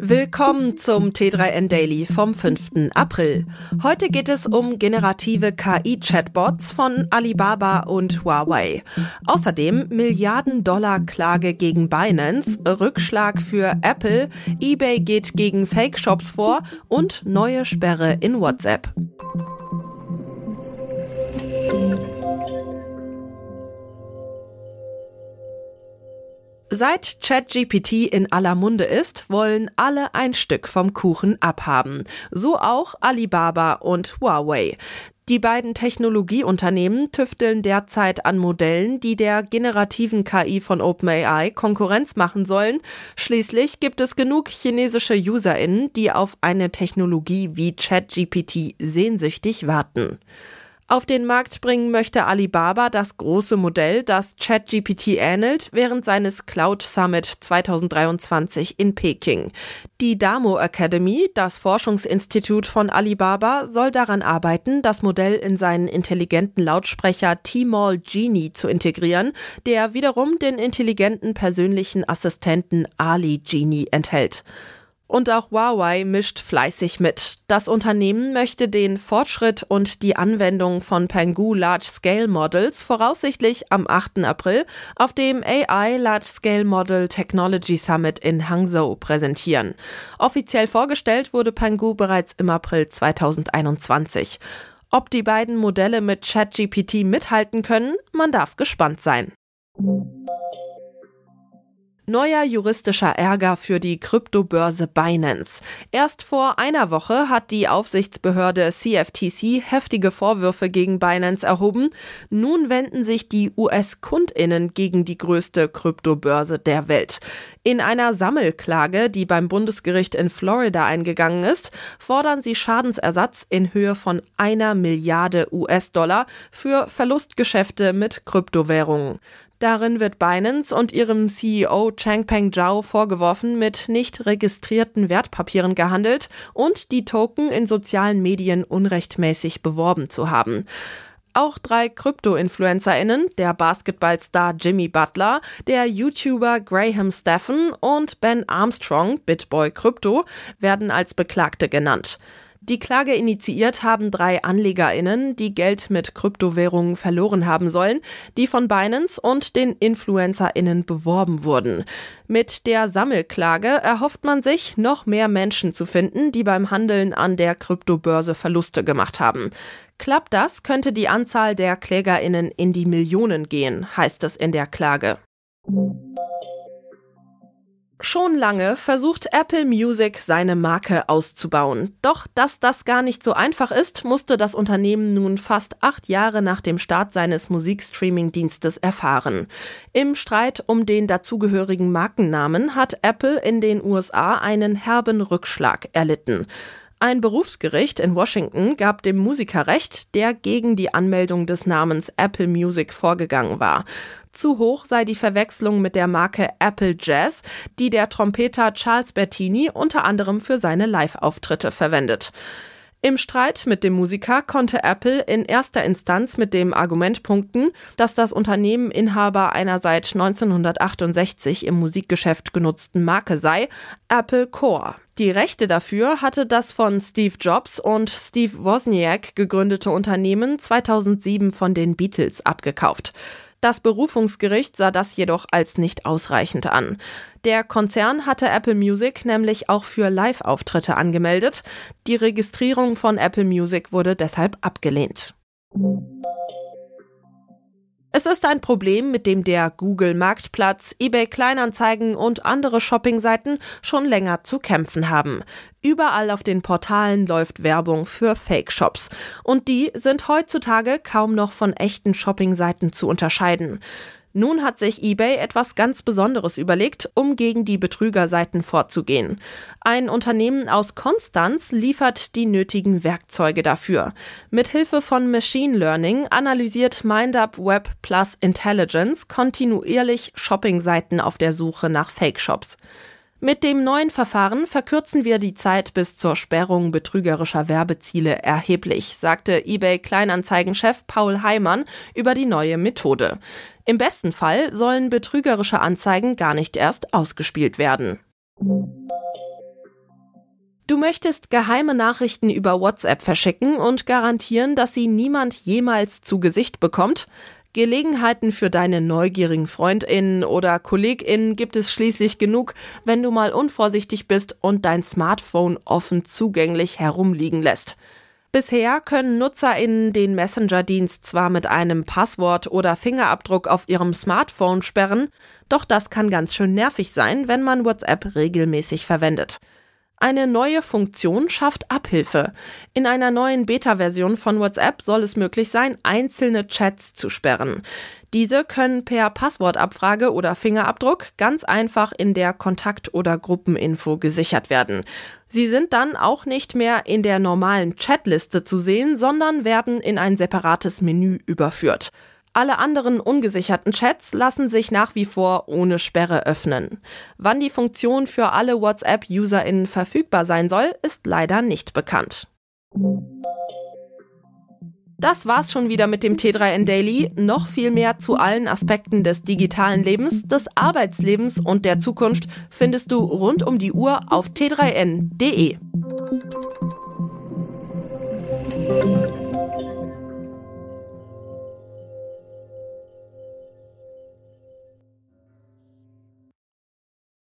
Willkommen zum T3N Daily vom 5. April. Heute geht es um generative KI-Chatbots von Alibaba und Huawei. Außerdem Milliarden-Dollar-Klage gegen Binance, Rückschlag für Apple, eBay geht gegen Fake-Shops vor und neue Sperre in WhatsApp. Seit ChatGPT in aller Munde ist, wollen alle ein Stück vom Kuchen abhaben. So auch Alibaba und Huawei. Die beiden Technologieunternehmen tüfteln derzeit an Modellen, die der generativen KI von OpenAI Konkurrenz machen sollen. Schließlich gibt es genug chinesische UserInnen, die auf eine Technologie wie ChatGPT sehnsüchtig warten. Auf den Markt bringen möchte Alibaba das große Modell, das ChatGPT ähnelt, während seines Cloud Summit 2023 in Peking. Die Damo Academy, das Forschungsinstitut von Alibaba, soll daran arbeiten, das Modell in seinen intelligenten Lautsprecher T-Mall Genie zu integrieren, der wiederum den intelligenten persönlichen Assistenten Ali Genie enthält. Und auch Huawei mischt fleißig mit. Das Unternehmen möchte den Fortschritt und die Anwendung von Pangu Large Scale Models voraussichtlich am 8. April auf dem AI Large Scale Model Technology Summit in Hangzhou präsentieren. Offiziell vorgestellt wurde Pangu bereits im April 2021. Ob die beiden Modelle mit ChatGPT mithalten können, man darf gespannt sein. Neuer juristischer Ärger für die Kryptobörse Binance. Erst vor einer Woche hat die Aufsichtsbehörde CFTC heftige Vorwürfe gegen Binance erhoben. Nun wenden sich die US-Kundinnen gegen die größte Kryptobörse der Welt. In einer Sammelklage, die beim Bundesgericht in Florida eingegangen ist, fordern sie Schadensersatz in Höhe von einer Milliarde US-Dollar für Verlustgeschäfte mit Kryptowährungen. Darin wird Binance und ihrem CEO Changpeng Zhao vorgeworfen, mit nicht registrierten Wertpapieren gehandelt und die Token in sozialen Medien unrechtmäßig beworben zu haben. Auch drei Krypto-InfluencerInnen, der Basketballstar Jimmy Butler, der YouTuber Graham Steffen und Ben Armstrong, Bitboy Crypto, werden als Beklagte genannt. Die Klage initiiert haben drei AnlegerInnen, die Geld mit Kryptowährungen verloren haben sollen, die von Binance und den InfluencerInnen beworben wurden. Mit der Sammelklage erhofft man sich, noch mehr Menschen zu finden, die beim Handeln an der Kryptobörse Verluste gemacht haben. Klappt das, könnte die Anzahl der KlägerInnen in die Millionen gehen, heißt es in der Klage. Schon lange versucht Apple Music seine Marke auszubauen. Doch dass das gar nicht so einfach ist, musste das Unternehmen nun fast acht Jahre nach dem Start seines Musikstreaming-Dienstes erfahren. Im Streit um den dazugehörigen Markennamen hat Apple in den USA einen herben Rückschlag erlitten. Ein Berufsgericht in Washington gab dem Musiker Recht, der gegen die Anmeldung des Namens Apple Music vorgegangen war. Zu hoch sei die Verwechslung mit der Marke Apple Jazz, die der Trompeter Charles Bertini unter anderem für seine Live-Auftritte verwendet. Im Streit mit dem Musiker konnte Apple in erster Instanz mit dem Argument punkten, dass das Unternehmen Inhaber einer seit 1968 im Musikgeschäft genutzten Marke sei, Apple Core. Die Rechte dafür hatte das von Steve Jobs und Steve Wozniak gegründete Unternehmen 2007 von den Beatles abgekauft. Das Berufungsgericht sah das jedoch als nicht ausreichend an. Der Konzern hatte Apple Music nämlich auch für Live-Auftritte angemeldet. Die Registrierung von Apple Music wurde deshalb abgelehnt. Es ist ein Problem, mit dem der Google Marktplatz, eBay Kleinanzeigen und andere Shoppingseiten schon länger zu kämpfen haben. Überall auf den Portalen läuft Werbung für Fake-Shops. Und die sind heutzutage kaum noch von echten Shoppingseiten zu unterscheiden. Nun hat sich eBay etwas ganz Besonderes überlegt, um gegen die Betrügerseiten vorzugehen. Ein Unternehmen aus Konstanz liefert die nötigen Werkzeuge dafür. Mithilfe von Machine Learning analysiert MindUp Web Plus Intelligence kontinuierlich Shoppingseiten auf der Suche nach Fake-Shops. Mit dem neuen Verfahren verkürzen wir die Zeit bis zur Sperrung betrügerischer Werbeziele erheblich, sagte eBay Kleinanzeigenchef Paul Heimann über die neue Methode. Im besten Fall sollen betrügerische Anzeigen gar nicht erst ausgespielt werden. möchtest geheime Nachrichten über WhatsApp verschicken und garantieren, dass sie niemand jemals zu Gesicht bekommt? Gelegenheiten für deine neugierigen Freundinnen oder Kolleginnen gibt es schließlich genug, wenn du mal unvorsichtig bist und dein Smartphone offen zugänglich herumliegen lässt. Bisher können NutzerInnen den Messenger-Dienst zwar mit einem Passwort oder Fingerabdruck auf ihrem Smartphone sperren, doch das kann ganz schön nervig sein, wenn man WhatsApp regelmäßig verwendet. Eine neue Funktion schafft Abhilfe. In einer neuen Beta-Version von WhatsApp soll es möglich sein, einzelne Chats zu sperren. Diese können per Passwortabfrage oder Fingerabdruck ganz einfach in der Kontakt- oder Gruppeninfo gesichert werden. Sie sind dann auch nicht mehr in der normalen Chatliste zu sehen, sondern werden in ein separates Menü überführt. Alle anderen ungesicherten Chats lassen sich nach wie vor ohne Sperre öffnen. Wann die Funktion für alle WhatsApp-UserInnen verfügbar sein soll, ist leider nicht bekannt. Das war's schon wieder mit dem T3N Daily. Noch viel mehr zu allen Aspekten des digitalen Lebens, des Arbeitslebens und der Zukunft findest du rund um die Uhr auf t3n.de.